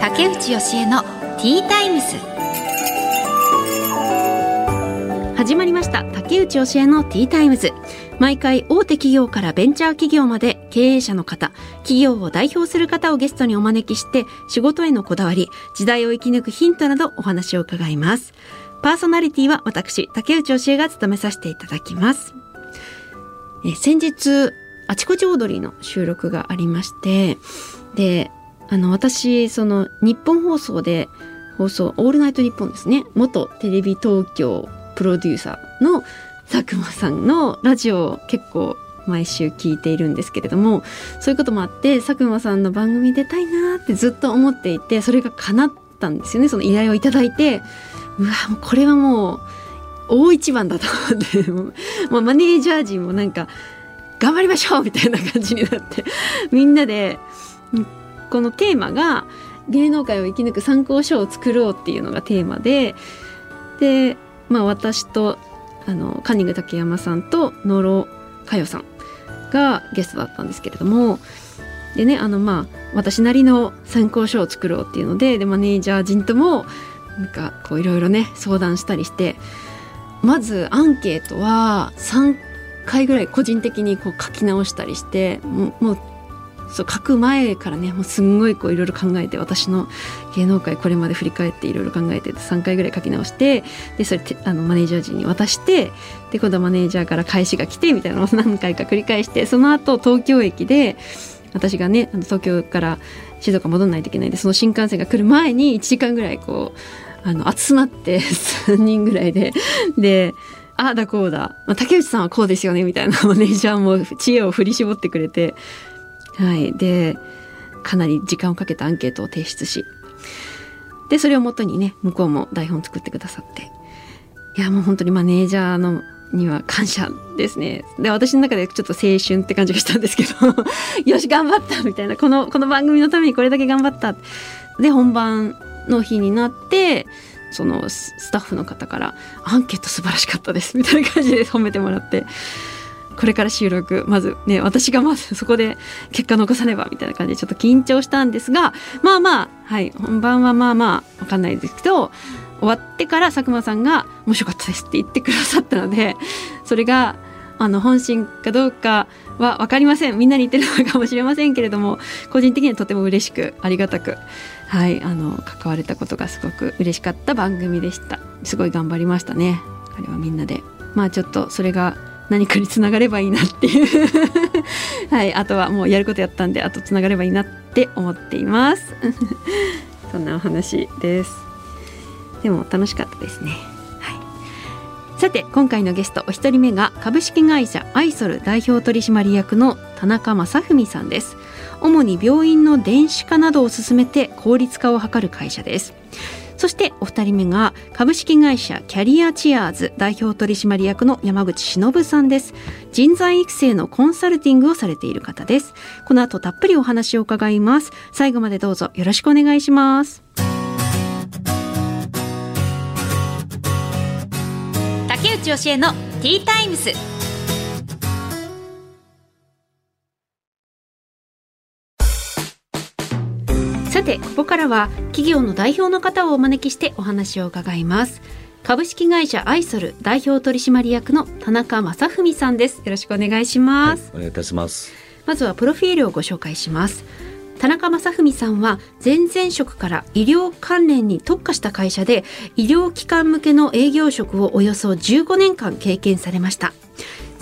竹内義恵のティータイムズ。始まりました。竹内義恵のティータイムズ毎回大手企業からベンチャー企業まで経営者の方企業を代表する方をゲストにお招きして仕事へのこだわり時代を生き抜くヒントなどお話を伺います。パーソナリティは私竹内義恵が務めさせていただきます。え先日あちこちオードリーの収録がありましてであの私その日本放送で放送「オールナイトニッポン」ですね。元テレビ東京プロデューサーの佐久間さんのラジオを結構毎週聞いているんですけれどもそういうこともあって佐久間さんの番組出たいなーってずっと思っていてそれが叶ったんですよね。その依頼をいただいてうわこれはもう大一番だと思って もうマネージャー陣もなんか頑張りましょうみたいな感じになってみんなでこのテーマが芸能界を生き抜く参考書を作ろうっていうのがテーマでで、まあ、私とあのカンニング竹山さんと野呂佳代さんがゲストだったんですけれどもでねあのまあ私なりの参考書を作ろうっていうのででマネージャー陣ともなんかこういろいろね相談したりしてまずアンケートは回ぐらい個人的にこう書き直したりしてもうそう書く前からねもうすんごいこういろいろ考えて私の芸能界これまで振り返っていろいろ考えて3回ぐらい書き直してでそれあのマネージャー陣に渡してで今度はマネージャーから返しが来てみたいなのを 何回か繰り返してその後東京駅で私がねあの東京から静岡戻らないといけないんでその新幹線が来る前に1時間ぐらいこうあの集まって 3人ぐらいででああだこうだ、まあ、竹内さんはこうですよねみたいなマネージャーも知恵を振り絞ってくれて。はい。でかなり時間をかけたアンケートを提出し。でそれをもとにね向こうも台本作ってくださって。いやもう本当にマネージャーのには感謝ですね。で私の中でちょっと青春って感じがしたんですけど。よし頑張ったみたいな。このこの番組のためにこれだけ頑張った。で本番の日になってそのスタッフの方から「アンケート素晴らしかったです」みたいな感じで褒めてもらってこれから収録まずね私がまずそこで結果残さねばみたいな感じでちょっと緊張したんですがまあまあはい本番はまあまあ分かんないですけど終わってから佐久間さんが「面白かったです」って言ってくださったのでそれがあの本心かどうかは分かりません。みんなに言ってるのかもしれませんけれども個人的にはとても嬉しくありがたくはいあの関われたことがすごく嬉しかった番組でした。すごい頑張りましたね。あれはみんなで。まあちょっとそれが何かにつながればいいなっていう。はいあとはもうやることやったんであとつながればいいなって思っています。そんなお話です。でも楽しかったですね。さて今回のゲストお一人目が株式会社アイソル代表取締役の田中正文さんです。主に病院の電子化などを進めて効率化を図る会社です。そしてお二人目が株式会社キャリアチアーズ代表取締役の山口忍さんです。人材育成のコンサルティングをされている方です。この後たっぷりお話を伺います。最後までどうぞよろしくお願いします。竹内義恵のティータイムス。ここからは。企業の代表の方をお招きしてお話を伺います株式会社アイソル代表取締役の田中正文さんですよろしくお願いします、は。い、お願いいたしますまずは。プロフィールをご紹介します田中正文さんは。前々職から医療関連に特化した会社で医療機関向けの営業職をおよそ15年間経験されました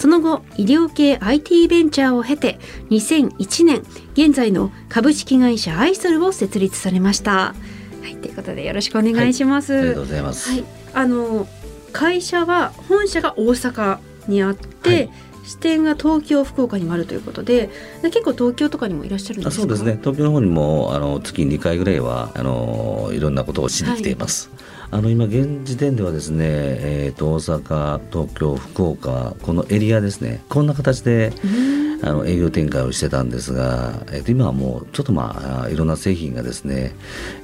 その後医療系 IT ベンチャーを経て2001年現在の株式会社アイソルを設立されました。はいということでよろしくお願いします、はい、ありがとうございます、はい、あの会社は本社が大阪にあって、はい。支店が東京福岡にもあるということで結構東京とかにもいらっしゃるんですそうですね。東京の方にもあの月2回ぐらいはあのいろんなことをしに来ています、はいあの今現時点ではですね、えーと、大阪東京福岡このエリアですねこんな形であの営業展開をしてたんですが、えー、と今はもうちょっとまあいろんな製品がですね、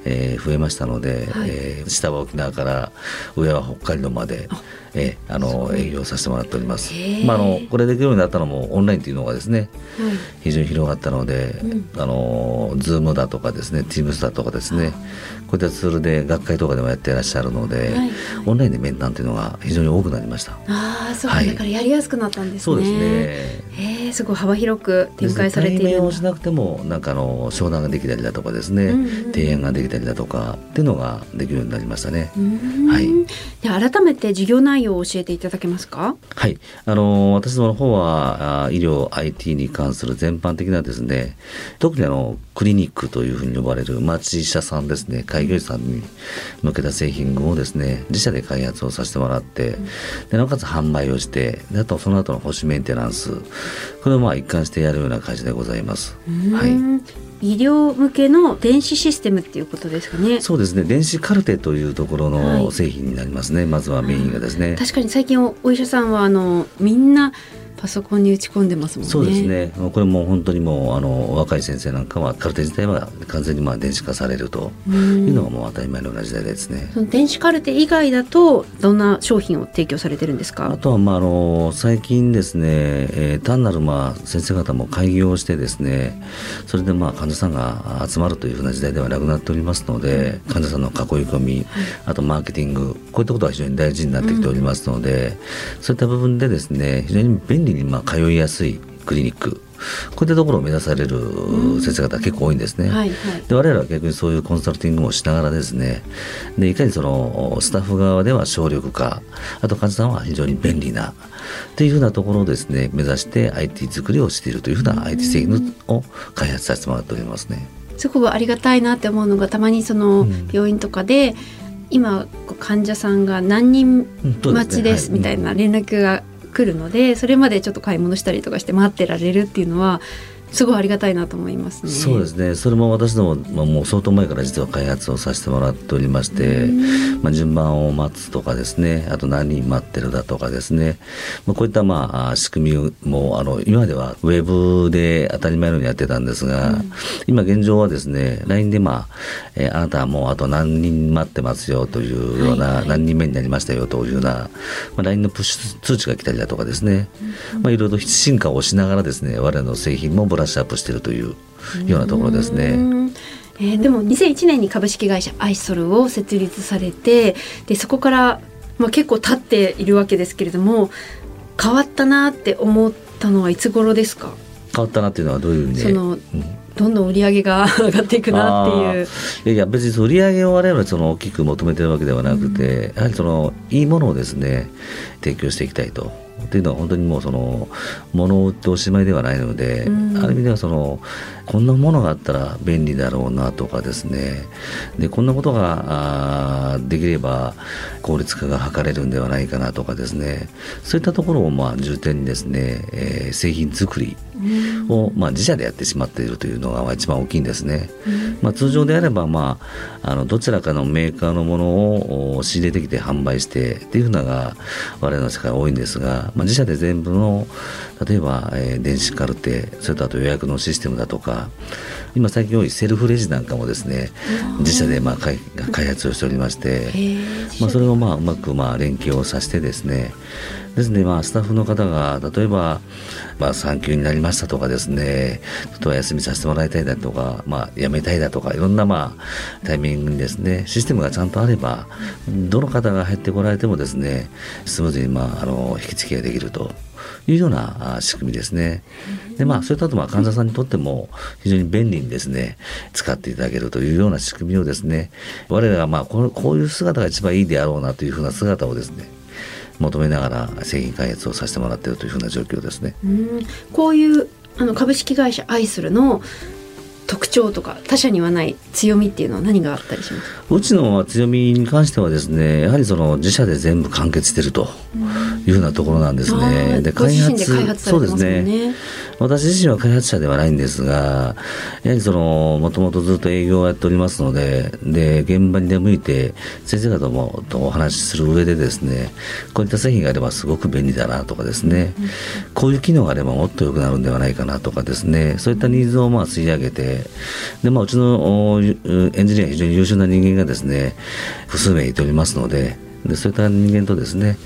えー、増えましたので、はい、えー、下は沖縄から上は北海道まで。えー、あの営業させてもらっております。まああのこれできるようになったのもオンラインというのがですね、はい、非常に広がったので、うん、あのズームだとかですね、 Teams だとかですね、こういったツールで学会とかでもやっていらっしゃるので、はい、オンラインで面談というのが非常に多くなりました。ああ、そう、はい、だからやりやすくなったんですね。そうですね。ええ、すごい幅広く展開されている。をしなくてもなんかあの商談ができたりだとかですね、うんうん、提案ができたりだとかっていうのができるようになりましたね。はい。で改めて事業内容を教えていただけますか？はい。あの私どもの方はあ医療 IT に関する全般的なですね、特にあのクリニックというふうに呼ばれる町医者さんですね。開業医さんに向けた製品をですね自社で開発をさせてもらって、でなおかつ販売をしてであとその後の保守メンテナンスこれをまあ一貫してやるような会社でございます。はい医療向けの電子システムっていうことですかね。そうですね。電子カルテというところの製品になりますね。はい、まずはメインがですね。確かに最近お医者さんはあのみんなパソコンに打ち込んでますもんね。そうですね。これも本当にもうあの若い先生なんかはカルテ自体は完全にまあ電子化されるというのがもう当たり前のような時代ですね。その電子カルテ以外だとどんな商品を提供されてるんですか？あとはまああの最近ですね、えー、単なるまあ先生方も開業してですね、それでまあ患者さんが集まるというふうな時代ではなくなっておりますので、患者さんの囲い込み、あとマーケティングこういったことは非常に大事になってきておりますので、そういった部分でですね非常に便利にまあ通いやすいクリニック。こういったところを目指される先生方結構多いんですね。はいはい、で我々は逆にそういうコンサルティングもしながらですね。でいかにそのスタッフ側では省力化あと患者さんは非常に便利なというふうなところをですね目指して IT 作りをしているというふうな IT 製品を開発させてもらっておりますね。すごくありがたいなって思うのがたまにその病院とかで、今患者さんが何人待ちですみたいな連絡が来るのでそれまでちょっと買い物したりとかして待ってられるっていうのはすごいありがたいなと思いますね。そうですね。それも私ども、まあ、もう相当前から実は開発をさせてもらっておりまして、まあ、順番を待つとかですね、あと何人待ってるだとかですね、まあ、こういったまあ仕組みもあの今ではウェブで当たり前のようにやってたんですが、うん、今現状はですね、LINE でまあ、えー、あなたはもうあと何人待ってますよというような、はいはい、何人目になりましたよというような、まあ、LINE のプッシュ通知が来たりだとかですね、まあ、いろいろ進化をしながらですね、我々の製品もブラッシュアップしているというようなところですね。えー、でも2001年に株式会社アイソルを設立されてでそこから、まあ、結構経っているわけですけれども変わったなって思ったのはいつ頃ですか？変わったなっていうのはどういう意味で？その、うんどんどん売り上げが 上がっていくなっていう。いやいや別に売り上げを我々その大きく求めてるわけではなくて、うん、やはりそのいいものをですね提供していきたいとっていうのは本当にもうその物を売っておしまいではないので、うん、ある意味ではそのこんなものがあったら便利だろうなとかですね。でこんなことができれば効率化が図れるんではないかなとかですね。そういったところをまあ重点にですね、えー、製品作りを、まあ、自社でやってしまっているというのが一番大きいんですね。まあ、通常であれば、まあ、あのどちらかのメーカーのものを仕入れてきて販売してっていうのが我々の世界多いんですが、まあ、自社で全部の例えば、えー、電子カルテそれとあと予約のシステムだとか今最近多いセルフレジなんかもですね自社でまあ開開発をしておりまして、まあ、それをまあうまくまあ連携をさせてですねですね、まあ、スタッフの方が例えば、まあ、産休になりましたとかですねちょっと休みさせてもらいたいだとか、まあ、辞めたいだとかいろんな、まあ、タイミングにですねシステムがちゃんとあればどの方が入ってこられてもですねスムーズに、まあ、あの引き付けができると。いうような仕組みですね。でまあそれとあとまあ患者さんにとっても非常に便利にですね使っていただけるというような仕組みをですね我らがまあこういう姿が一番いいであろうなというふうな姿をですね求めながら製品開発をさせてもらっているというふうな状況ですね。うこういうあの株式会社アイスルの特徴とか他社にはない強みっていうのは何があったりします？うちの強みに関してはですねやはりその自社で全部完結しているというようなところなんですね。で開発そうですね。私自身は開発者ではないんですが、やはりそのもともとずっと営業をやっておりますので、で現場に出向いて先生方もとお話しする上でですね、こういった製品があればすごく便利だなとかですね、うん、こういう機能があればもっと良くなるんではないかなとかですね、そういったニーズをまあ吸い上げて、でまあうちのエンジニア非常に優秀な人間がですね、複数名いておりますので。でそういった人間とですね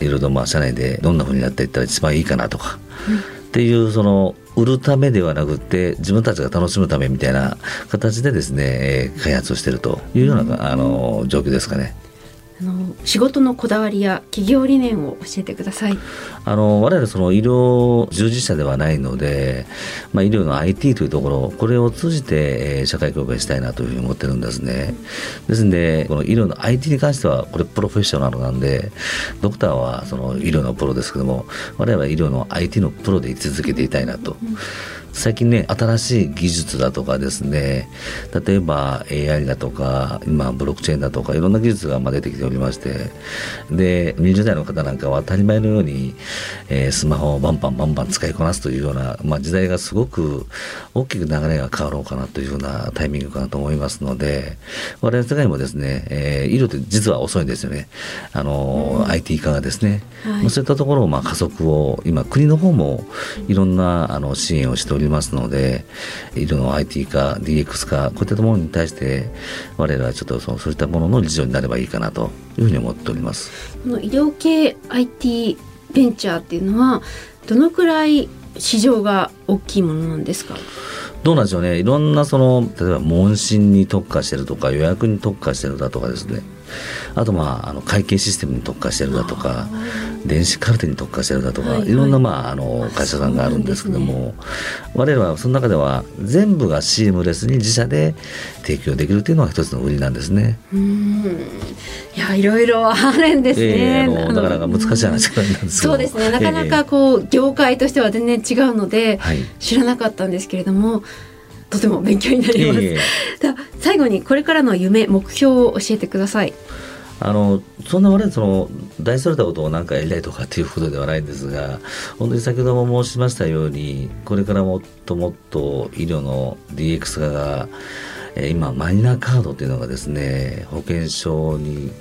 いろいろまあ社内でどんなふうにやっていったら一番いいかなとか、うん、っていうその売るためではなくて自分たちが楽しむためみたいな形でですね開発をしているというようなあの状況ですかね。あの仕事のこだわりや企業理念を教えてくださいあの我々その医療従事者ではないので、まあ、医療の IT というところこれを通じて、えー、社会貢献したいなというふうに思ってるんですねですのでこの医療の IT に関してはこれプロフェッショナルなんでドクターはその医療のプロですけども我々は医療の IT のプロで居続けていたいなと。うん最近ね新しい技術だとかですね例えば AI だとか今ブロックチェーンだとかいろんな技術がま出てきておりましてで20代の方なんかは当たり前のように、えー、スマホをバンバンバンバン使いこなすというような、まあ、時代がすごく大きく流れが変わろうかなというようなタイミングかなと思いますので我々世界もですね、えー、医療って実は遅いんですよね。あの、うん、IT 化がですね、はい、そういったところをまあ加速を今国の方もいろんなあの支援をしておりますので医療の IT 化 DX 化こういったものに対して我々はちょっとそのそういったものの理事長になればいいかなというふうに思っております。この医療系 IT ベンチャーっていうのはどのくらい市場が大きいものなんですか？どうなんでしょうね。いろんなその例えば問診に特化してるとか予約に特化してるだとかですねあとまああの会計システムに特化してるだとか電子カルテに特化してるだとか、はいはい、いろんな、まあ、あの会社さんがあるんですけども、ね、我々はその中では全部がシームレスに自社で提供できるというのが一つの売りなんですね。うん。いやいろいろあるんですね。えー、あのなかなか難しい話なんですけど。そうですね。なかなかこう、えー、業界としては全然違うので、はい、知らなかったんですけれども。とても勉強になります。えー、最後にこれからの夢目標を教えてください。あのそんな我々その大それたことを何かやりたいとかっていうことではないんですが本当に先ほども申しましたようにこれからもっともっと医療の DX 化が今マイナカードというのがですね保険証に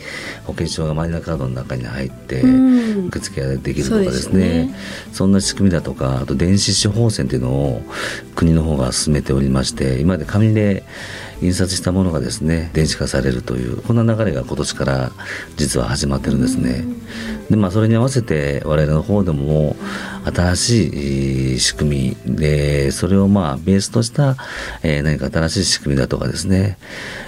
保険証がマイナカードの中に入って受付ができるとかですね。ね、そんな仕組みだとかあと電子処方箋というのを国の方が進めておりまして今まで紙で印刷したものがですね電子化されるというこんな流れが今年から実は始まってるんですね。でまあそれに合わせて我々の方でも新しい仕組みでそれをまあベースとした、えー、何か新しい仕組みだとかですね、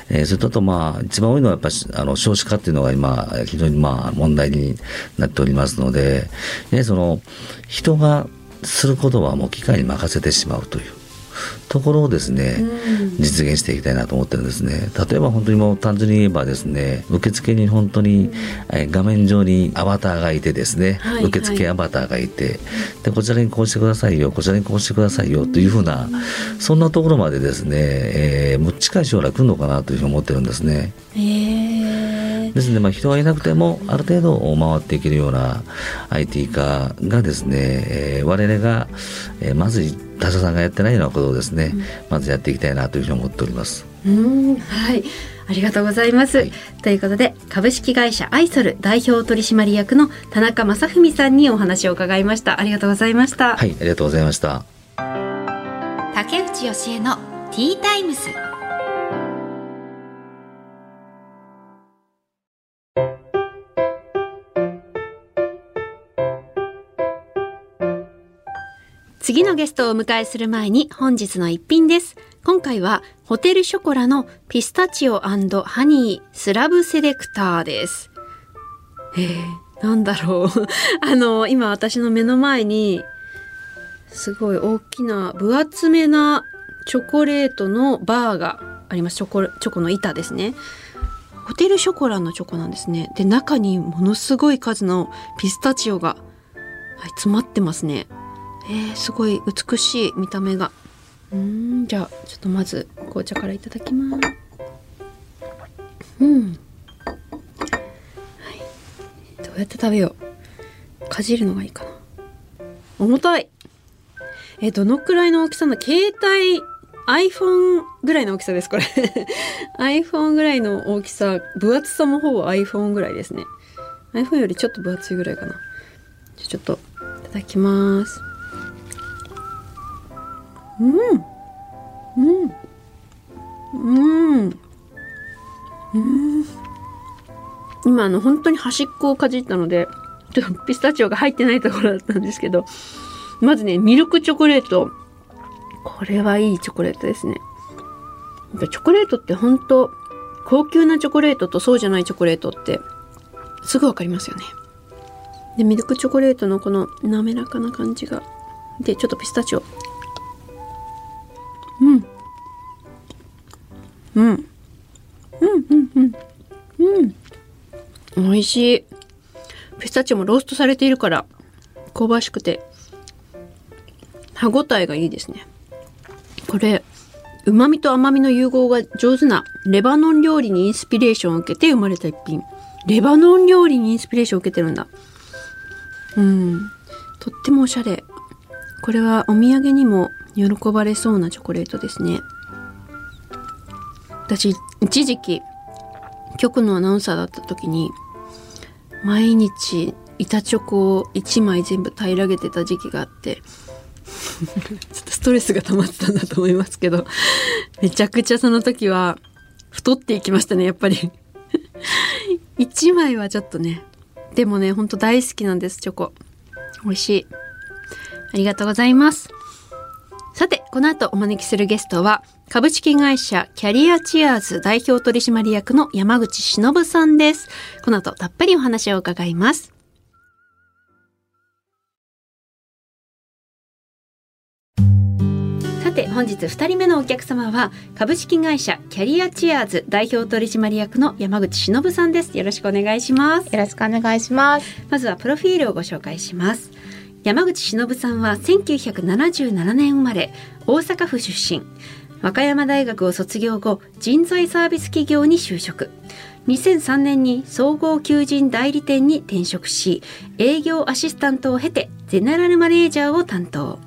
えー、それとあとまあ一番多いのはやっぱあの少子化っていうのが今非常にまあ問題になっておりますので、ね、その人がすることはもう機械に任せてしまうというところをですね、実現していきたいなと思ってるんですね。例えば本当にもう単純に言えばですね受付に本当に、え画面上にアバターがいてですね、はい、受付アバターがいてでこちらにこうしてくださいよこちらにこうしてくださいよというふうなそんなところまでですね、えー、近い将来来るのかなというふうに思ってるんですね。ですので、まあ、人がいなくてもある程度回っていけるような IT 化がですね、えー、我々が、えー、まず他社さんがやってないようなことをですね、うん、まずやっていきたいなというふうに思っております。うん。はい。ありがとうございます、はい、ということで株式会社アイソル代表取締役の田中正文さんにお話を伺いました。ありがとうございました。はいありがとうございました。竹内義恵のティータイムス次のゲストをお迎えする前に本日の一品です。今回はホテルショコラのピスタチオハニースラブセレクターです。えー、なんだろう。あの、今私の目の前にすごい大きな分厚めなチョコレートのバーがあります。チョコ、チョコの板ですね。ホテルショコラのチョコなんですね。で、中にものすごい数のピスタチオが、はい、詰まってますね。えー、すごい美しい見た目が。うんじゃあちょっとまず紅茶からいただきます。うん。はい。どうやって食べよう。かじるのがいいかな。重たい。えどのくらいの大きさの携帯 iPhone ぐらいの大きさですこれ。iPhone ぐらいの大きさ分厚さもほぼ iPhone ぐらいですね。iPhone よりちょっと分厚いぐらいかな。ちょっといただきます。うん。うん。今あの本当に端っこをかじったのでちょっとピスタチオが入ってないところだったんですけどまずねミルクチョコレート。これはいいチョコレートですね。やっぱチョコレートって本当高級なチョコレートとそうじゃないチョコレートってすぐわかりますよね。でミルクチョコレートのこの滑らかな感じがでちょっとピスタチオうん。うんうんうん。うん。美味しい。ピスタチオもローストされているから香ばしくて。歯ごたえがいいですね。これ旨味と甘みの融合が上手なレバノン料理にインスピレーションを受けて生まれた一品。レバノン料理にインスピレーションを受けてるんだ。うん。とってもおしゃれ。これはお土産にも喜ばれそうなチョコレートですね。私一時期局のアナウンサーだった時に毎日板チョコを1枚全部平らげてた時期があって ちょっとストレスが溜まってたんだと思いますけどめちゃくちゃその時は太っていきましたねやっぱり。1枚はちょっとねでもねほんと大好きなんですチョコ。美味しい。ありがとうございます。さてこの後お招きするゲストは株式会社キャリアチアーズ代表取締役の山口忍さんです。この後たっぷりお話を伺います。さて本日2人目のお客様は株式会社キャリアチアーズ代表取締役の山口忍さんです。よろしくお願いします。よろしくお願いします。まずはプロフィールをご紹介します。山口忍さんは1977年生まれ大阪府出身和歌山大学を卒業後人材サービス企業に就職2003年に総合求人代理店に転職し営業アシスタントを経てゼネラルマネージャーを担当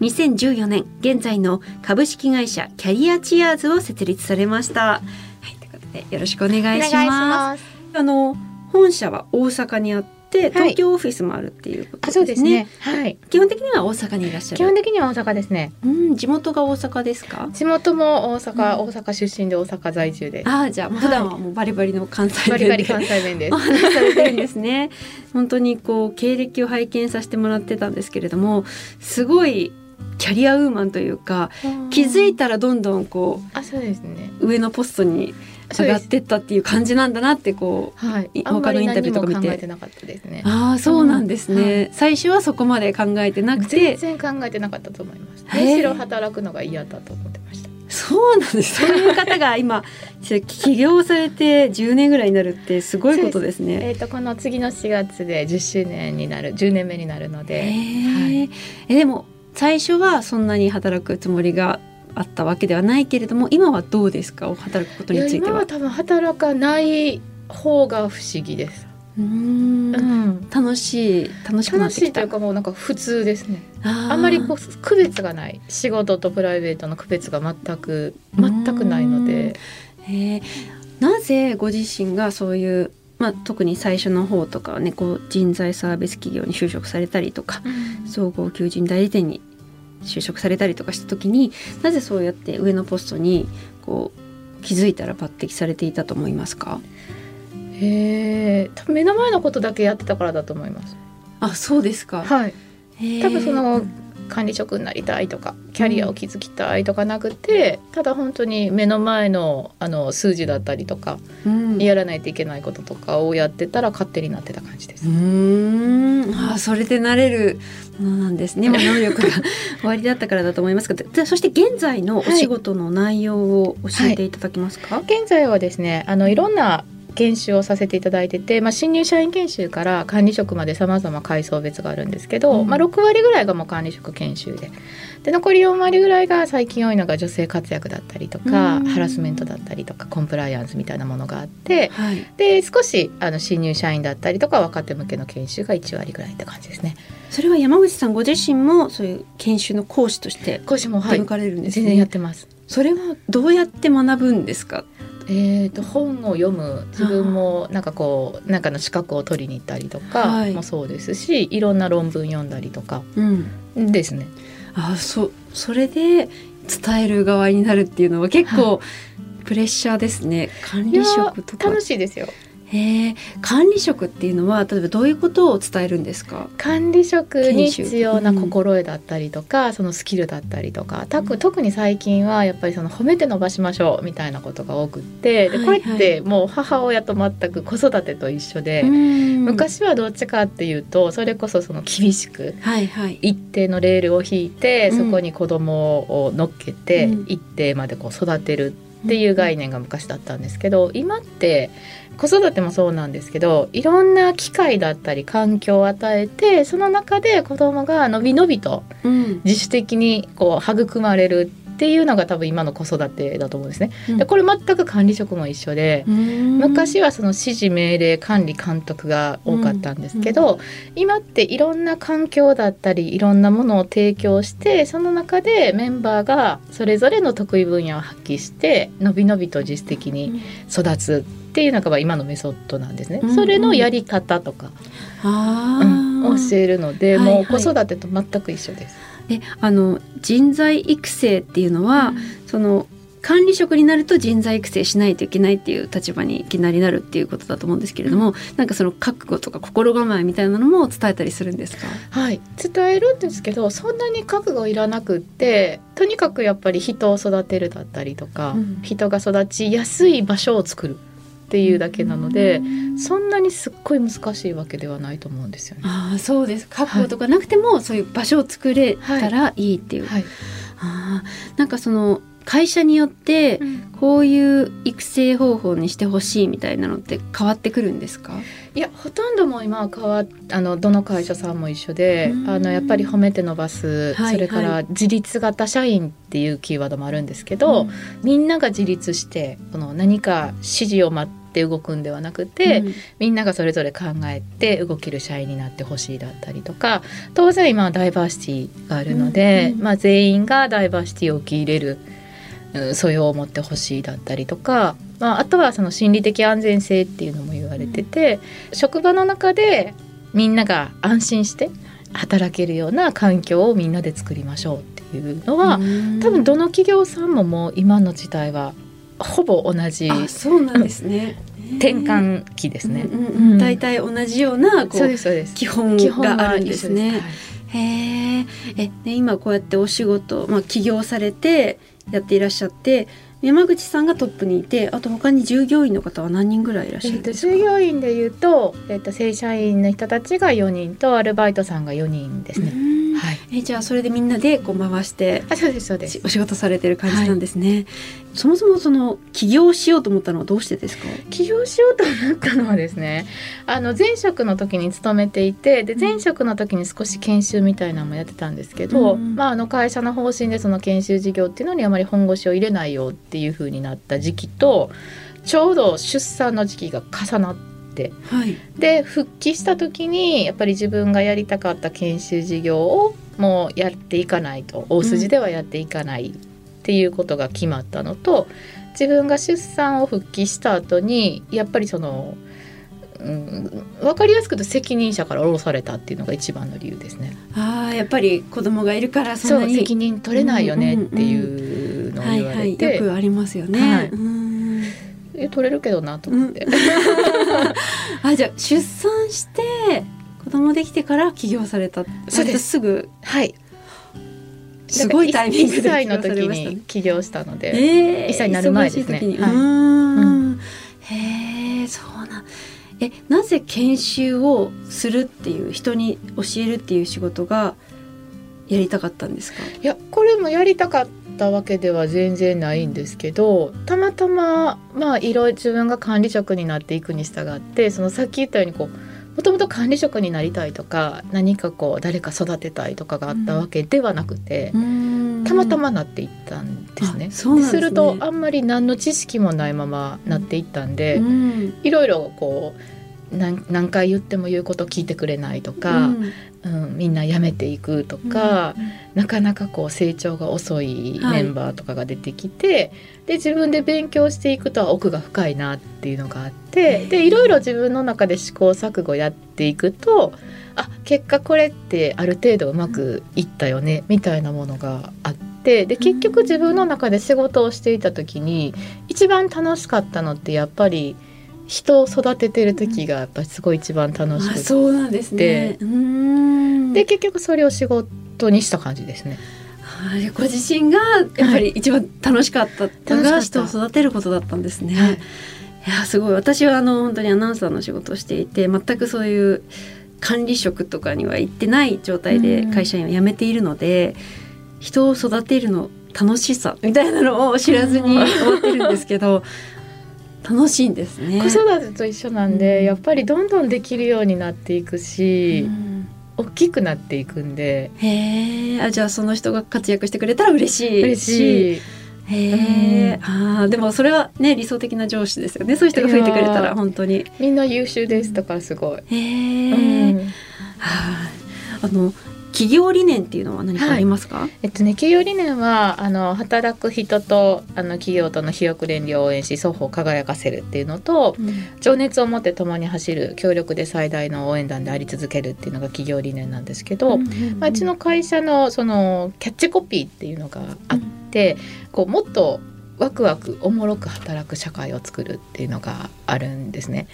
2014年現在の株式会社キャリアチアーズを設立されました。はい、ということでよろしくお願いします。あの本社は大阪にあって東京オフィスもあるっていうことですね。はい、そうですね。はい。基本的には大阪にいらっしゃる。基本的には大阪ですね。うん、地元が大阪ですか？地元も大阪、うん、大阪出身で大阪在住で。ああ、じゃあ普段はもうバリバリの関西弁で、バリバリ関西弁です。お話されてるんですね。本当にこう経歴を拝見させてもらってたんですけれども、すごいキャリアウーマンというか気づいたらどんどんこうあそうですね上のポストに上がってったっていう感じなんだなってこう、はい、他のインタビューとか見て、ね、ああそうなんですね、うん。はい、最初はそこまで考えてなくて。全然考えてなかったと思いますむしろ働くのが嫌だと思ってました。そうなんです。そういう方が今起業されて10年ぐらいになるってすごいことですね。えっ、ー、とこの次の4月で10周年になる10年目になるので、はい、えでも最初はそんなに働くつもりがあったわけではないけれども今はどうですか？働くことについては。今は多分働かない方が不思議です。うん。うん、楽しい楽しく楽しいというかもうなんか普通ですね。あんまりこう区別がない仕事とプライベートの区別が全く全くないので、えー、なぜご自身がそういうまあ、特に最初の方とかはねこう人材サービス企業に就職されたりとか、うん、総合求人代理店に就職されたりとかした時になぜそうやって上のポストにこう気づいたら抜擢されていたと思いますか？へえ目の前のことだけやってたからだと思います。あそうですか。はい。多分その管理職になりたいとかキャリアを築きたいとかなくて、うん、ただ本当に目の前のあの数字だったりとか、うん、やらないといけないこととかをやってたら勝手になってた感じです。うん。あそれでなれるものなんですね、まあ、能力が終わりだったからだと思いますがそして現在のお仕事の内容を教えていただけますか、はいはい、現在はですねあのいろんな研修をさせていただいてて、まあ、新入社員研修から管理職までさまざま階層別があるんですけど、うん、まあ、6割ぐらいがもう管理職研修でで残り4割ぐらいが最近多いのが女性活躍だったりとか、ハラスメントだったりとかコンプライアンスみたいなものがあって、はい、で少しあの新入社員だったりとか若手向けの研修が1割ぐらいって感じですね。それは山口さんご自身もそういう研修の講師として講師も、はい、かれるんです、ね、全然やってます。それはどうやって学ぶんですか？えーと、本を読む自分もなんかこうなんかの資格を取りに行ったりとかもそうですし、はい、いろんな論文読んだりとかですね。うん、あそそれで伝える側になるっていうのは結構プレッシャーですね、管理職とか。楽しいですよへ管理職っていうのは例えばどういうことを伝えるんですか？管理職に必要な心得だったりとか、うん、そのスキルだったりとか特に最近はやっぱりその褒めて伸ばしましょうみたいなことが多くってでこれってもう母親と全く子育てと一緒で、はいはい、昔はどっちかっていうとそれこそその厳しく一定のレールを引いて、そこに子供を乗っけて一定までこう育てるっていう概念が昔だったんですけど今って子育てもそうなんですけどいろんな機会だったり環境を与えてその中で子供がのびのびと自主的にこう育まれるっていうのが多分今の子育てだと思うんですね。でこれ全く管理職も一緒で昔はその指示命令管理監督が多かったんですけど、今っていろんな環境だったりいろんなものを提供してその中でメンバーがそれぞれの得意分野を発揮してのびのびと自主的に育つっていうのが今のメソッドなんですね。それのやり方とか、うん、教えるので、もう子育てと全く一緒です。であの人材育成っていうのは、うん、その管理職になると人材育成しないといけないっていう立場にいきなりなるっていうことだと思うんですけれども、うん、なんかその覚悟とか心構えみたいなのも伝えたりするんですか？はい。伝えるんですけどそんなに覚悟いらなくってとにかくやっぱり人を育てるだったりとか、うん、人が育ちやすい場所を作るっていうだけなので、そんなにすっごい難しいわけではないと思うんですよね。あそうです覚悟とかなくても、はい、そういう場所を作れたらいいっていう。はい、あなんかその会社によってこういう育成方法にしてほしいみたいなのって変わってくるんですか？いやほとんども今は変わあのどの会社さんも一緒であのやっぱり褒めて伸ばす、はい、それから自立型社員っていうキーワードもあるんですけど、うん、みんなが自立してこの何か指示を待って動くんではなくて、うん、みんながそれぞれ考えて動ける社員になってほしいだったりとか当然今はダイバーシティがあるので、うん、まあ、全員がダイバーシティを受け入れる。素養を持ってほしいだったりとか、まあ、あとはその心理的安全性っていうのも言われてて、うん、職場の中でみんなが安心して働けるような環境をみんなで作りましょうっていうのは多分どの企業さんももう今の時代はほぼ同じそうなんですね。転換期ですね。大体、同じようなこう基本があるんですね。へえで今こうやってお仕事、まあ、起業されてやっていらっしゃって山口さんがトップにいてあと他に従業員の方は何人ぐらいいらっしゃるんですか、えー、従業員でいうと,、えーと、正社員の人たちが4人とアルバイトさんが4人ですね。はい、えじゃあそれでみんなでこう回してあそうですそうです。お仕事されてる感じなんですね、はい、そもそもその起業しようと思ったのはどうしてですか？起業しようと思ったのはですねあの前職の時に勤めていてで前職の時に少し研修みたいなのもやってたんですけど、うん、まあ、あの会社の方針でその研修事業っていうのにあまり本腰を入れないよっていうふうになった時期とちょうど出産の時期が重なって。はい、で復帰した時にやっぱり自分がやりたかった研修事業をもうやっていかないと大筋ではやっていかないっていうことが決まったのと、うん、自分が出産を復帰した後にやっぱりその、うん、分かりやすくと責任者から降ろされたっていうのが一番の理由ですね。あやっぱり子供がいるからそう責任取れないよねっていうのを言われて、よくありますよね。はい、うん。え取れるけどなと思って。あじゃあ出産して子供できてから起業された。そうです。すぐ。はい。すごいタイミングで1歳の時に起業したので、えー、1歳になる前ですね。はい。うん、へえそうなえなぜ研修をするっていう人に教えるっていう仕事がやりたかったんですか？いやこれもやりたかったわけでは全然ないんですけどたまたままあいろいろ自分が管理職になっていくに従ってそのさっき言ったようにこうもともと管理職になりたいとか何かこう誰か育てたいとかがあったわけではなくて、うん、たまたまなっていったんですね。すね。するとあんまり何の知識もないままなっていったんで、うん、いろいろこう何回言っても言うこと聞いてくれないとか、うん、みんな辞めていくとか、うん、なかなかこう成長が遅いメンバーとかが出てきて、はい、で自分で勉強していくとは奥が深いなっていうのがあってでいろいろ自分の中で試行錯誤やっていくとあ結果これってある程度うまくいったよねみたいなものがあって。で結局自分の中で仕事をしていた時に一番楽しかったのってやっぱり人を育ててる時がやっぱりすごい一番楽しくて、そうなんですね。で結局それを仕事にした感じですね。はい、ご自身がやっぱり一番楽しかったのが人を育てることだったんですね。はい、いやすごい。私はあの本当にアナウンサーの仕事をしていて全くそういう管理職とかには行ってない状態で会社員を辞めているので、人を育てるの楽しさみたいなのを知らずに終わってるんですけど楽しいんですね。子育てと一緒なんで、うん、やっぱりどんどんできるようになっていくし、うん、大きくなっていくんで。へえじゃあその人が活躍してくれたら嬉しい嬉しい。へえ、うん、あでもそれはね理想的な上司ですよね。そういう人が増えてくれたら本当に。みんな優秀ですだからすごい。へえ、うん、はああの企業理念っていうのは何かありますか、はい、えっとね企業理念はあの働く人とあの企業との肥沃連理を応援し双方輝かせるっていうのと、うん、情熱を持って共に走る協力で最大の応援団であり続けるっていうのが企業理念なんですけど、うんうんうん、まあ、うちの会社のそのキャッチコピーっていうのがあって、うん、こうもっとワクワクおもろく働く社会を作るっていうのがあるんですね。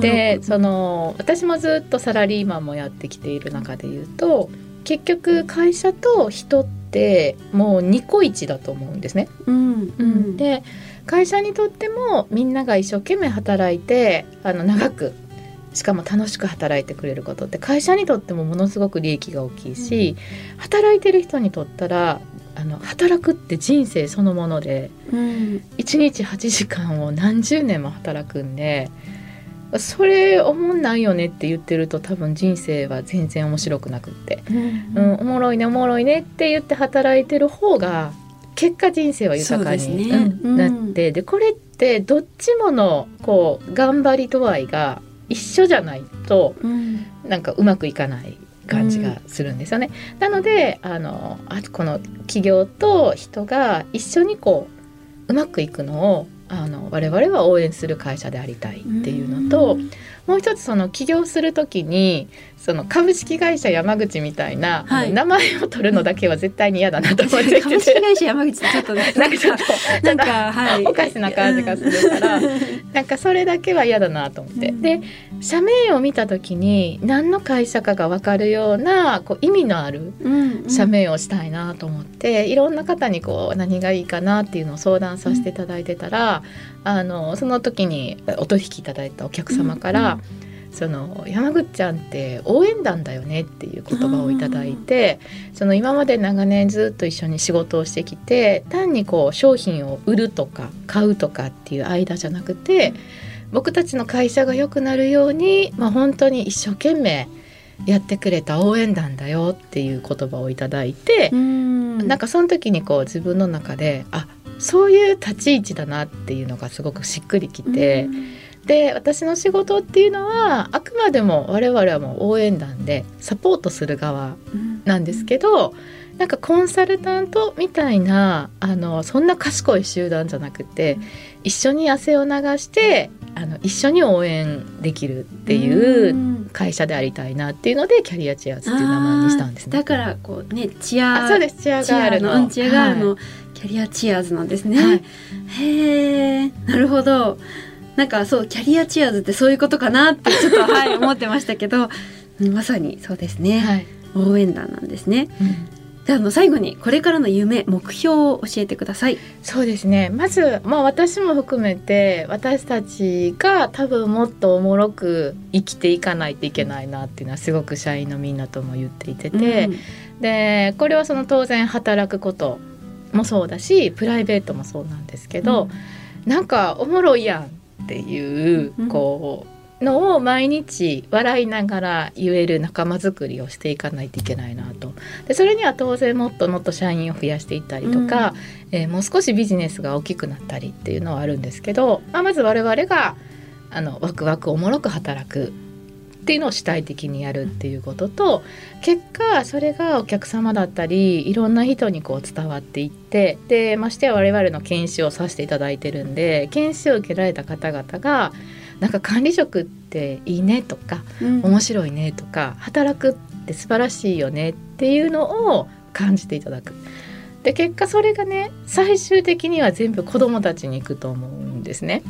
でその私もずっとサラリーマンもやってきている中で言うと結局会社と人ってもうニコイチだと思うんですね。うんうん、で会社にとってもみんなが一生懸命働いてあの長くしかも楽しく働いてくれることって会社にとってもものすごく利益が大きいし、うん、働いてる人にとったらあの働くって人生そのもので、うん、1日8時間を何十年も働くんで。それおもんないよねって言ってると多分人生は全然面白くなくって、うん、うん、おもろいねおもろいねって言って働いてる方が結果人生は豊かに、ね。うん、なってでこれってどっちものこう頑張り度合いが一緒じゃないと、うん、なんかうまくいかない感じがするんですよね。なのであのあこの企業と人が一緒にこううまくいくのをあの我々は応援する会社でありたいっていうのともう一つその起業する時にその株式会社山口みたいな、はい、名前を取るのだけは絶対に嫌だなと思って株式会社山口ちょっとなんかちょっと なんか、はい、おかしな感じがするからなんかそれだけは嫌だなと思って、うん、で社名を見た時に何の会社かが分かるようなこう意味のある社名をしたいなと思って、うんうん、いろんな方にこう何がいいかなっていうのを相談させていただいてたら、うん、あのその時にお取引いただいたお客様から、うんうんその山口ちゃんって応援団だよねっていう言葉をいただいてその今まで長年ずっと一緒に仕事をしてきて単にこう商品を売るとか買うとかっていう間じゃなくて僕たちの会社が良くなるように、まあ、本当に一生懸命やってくれた応援団だよっていう言葉をいただいてんなんかその時にこう自分の中であそういう立ち位置だなっていうのがすごくしっくりきて。で私の仕事っていうのはあくまでも我々はもう応援団でサポートする側なんですけど、うん、なんかコンサルタントみたいなあのそんな賢い集団じゃなくて一緒に汗を流してあの一緒に応援できるっていう会社でありたいなっていうのでキャリアチアーズっていう名前にしたんですね。だからこうねチアそうです。チアガールの。チアガールのキャリアチアーズなんですね。はい、へえなるほど。なんかそうキャリアチアーズってそういうことかなってちょっと はい思ってましたけどまさにそうですね、はい、応援団なんですね。うん。であの最後にこれからの夢目標を教えてください。そうですね。まず、まあ、私も含めて私たちが多分もっとおもろく生きていかないといけないなっていうのはすごく社員のみんなとも言っていてて、うん、でこれはその当然働くこともそうだしプライベートもそうなんですけど、うん、なんかおもろいやんっていう、こうのを毎日笑いながら言える仲間づくりをしていかないといけないなと。でそれには当然もっともっと社員を増やしていったりとか、うん、えー、もう少しビジネスが大きくなったりっていうのはあるんですけど、まあ、まず我々があのワクワクおもろく働くっていうのを主体的にやるっていうことと結果それがお客様だったりいろんな人にこう伝わっていってでましてや我々の研修をさせていただいてるんで研修を受けられた方々がなんか管理職っていいねとか、うん、面白いねとか働くって素晴らしいよねっていうのを感じていただく。で結果それがね最終的には全部子どもたちに行くと思うんですね。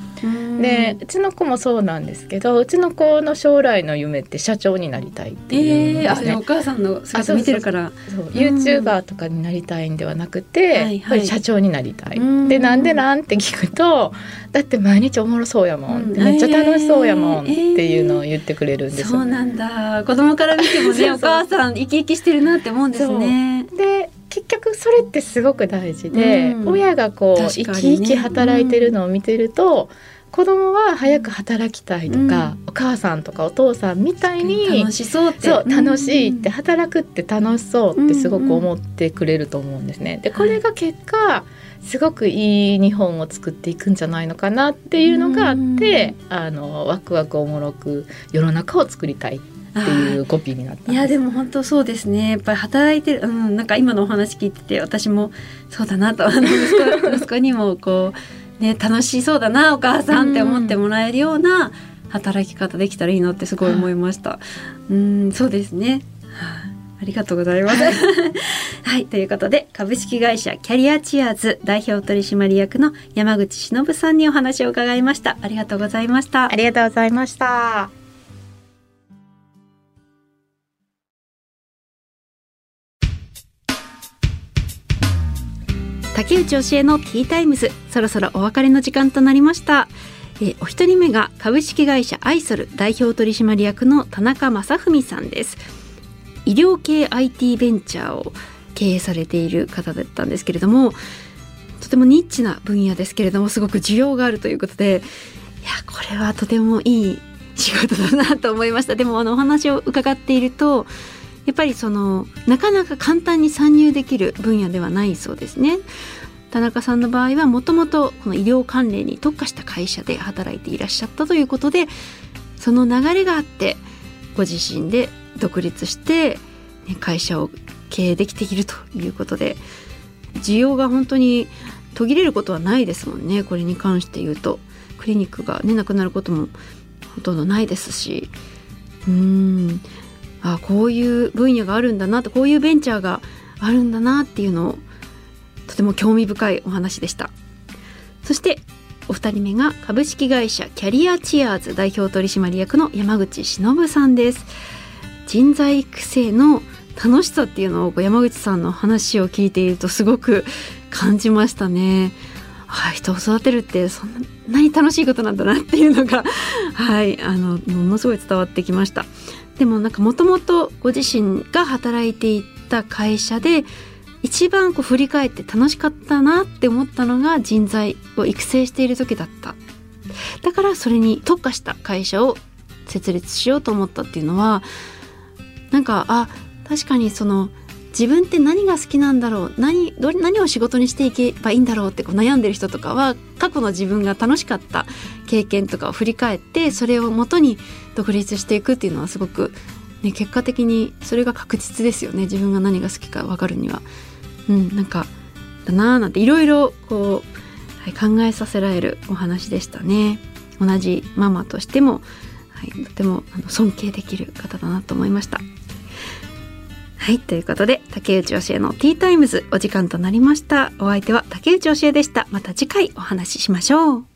でうちの子もそうなんですけどうちの子の将来の夢って社長になりたいっていうね。えー、お母さんの姿見てるから。そう YouTuber とかになりたいんではなくて、やっぱり社長になりたい。でなんでなんて聞くとだって毎日おもろそうやもん、めっちゃ楽しそうやもんっていうのを言ってくれるんですよ、そうなんだ。子供から見てもね お母さん生き生きしてるなって思うんですね。で結局それってすごく大事で、うん、親がこう、ね、生き生き働いてるのを見てると、うん、子供は早く働きたいとか、うん、お母さんとかお父さんみたいに楽しそうって。そう楽しいって働くって楽しそうってすごく思ってくれると思うんですね。でこれが結果すごくいい日本を作っていくんじゃないのかなっていうのがあってあのワクワクおもろく世の中を作りたいっていうコピーになったいやでも本当そうですねやっぱり働いてる、うん、なんか今のお話聞いてて私もそうだなと息子 息子にもこうね楽しそうだなお母さんって思ってもらえるような働き方できたらいいなってすごい思いました。うん、そうですね。ありがとうございます。はい、ということで株式会社キャリアチアーズ代表取締役の山口忍さんにお話を伺いました。ありがとうございました。ありがとうございました。竹内教えのティータイムズ。そろそろお別れの時間となりました。えお一人目が株式会社アイソル代表取締役の田中正文さんです。医療系 IT ベンチャーを経営されている方だったんですけれどもとてもニッチな分野ですけれどもすごく需要があるということでいやこれはとてもいい仕事だなと思いました。でもあのお話を伺っているとやっぱりそのなかなか簡単に参入できる分野ではないそうですね。田中さんの場合はもともとこの医療関連に特化した会社で働いていらっしゃったということでその流れがあってご自身で独立して、会社を経営できているということで需要が本当に途切れることはないですもんね。これに関して言うと。クリニックがねなくなることもほとんどないですし。うん。あこういう分野があるんだなとこういうベンチャーがあるんだなっていうのをとても興味深いお話でしたそしてお二人目が株式会社キャリアチアーズ代表取締役の山口忍さんです人材育成の楽しさっていうのを山口さんの話を聞いているとすごく感じましたね。はい、人を育てるってそんなに楽しいことなんだなっていうのが はいあのものすごい伝わってきました。でもなんかもともとご自身が働いていた会社で一番こう振り返って楽しかったなって思ったのが人材を育成している時だった。だからそれに特化した会社を設立しようと思ったっていうのはなんかあ確かにその自分って何が好きなんだろう何ど何を仕事にしていけばいいんだろうってこう悩んでる人とかは過去の自分が楽しかった経験とかを振り返ってそれをもとに独立していくっていうのはすごく、ね、結果的にそれが確実ですよね自分が何が好きか分かるには。うん、なんかだなーなんていろいろこう、はい、考えさせられるお話でしたね。同じママとしても、はい、とてもあの尊敬できる方だなと思いました。はい。ということで、竹内教えのティータイムズお時間となりました。お相手は竹内教えでした。また次回お話ししましょう。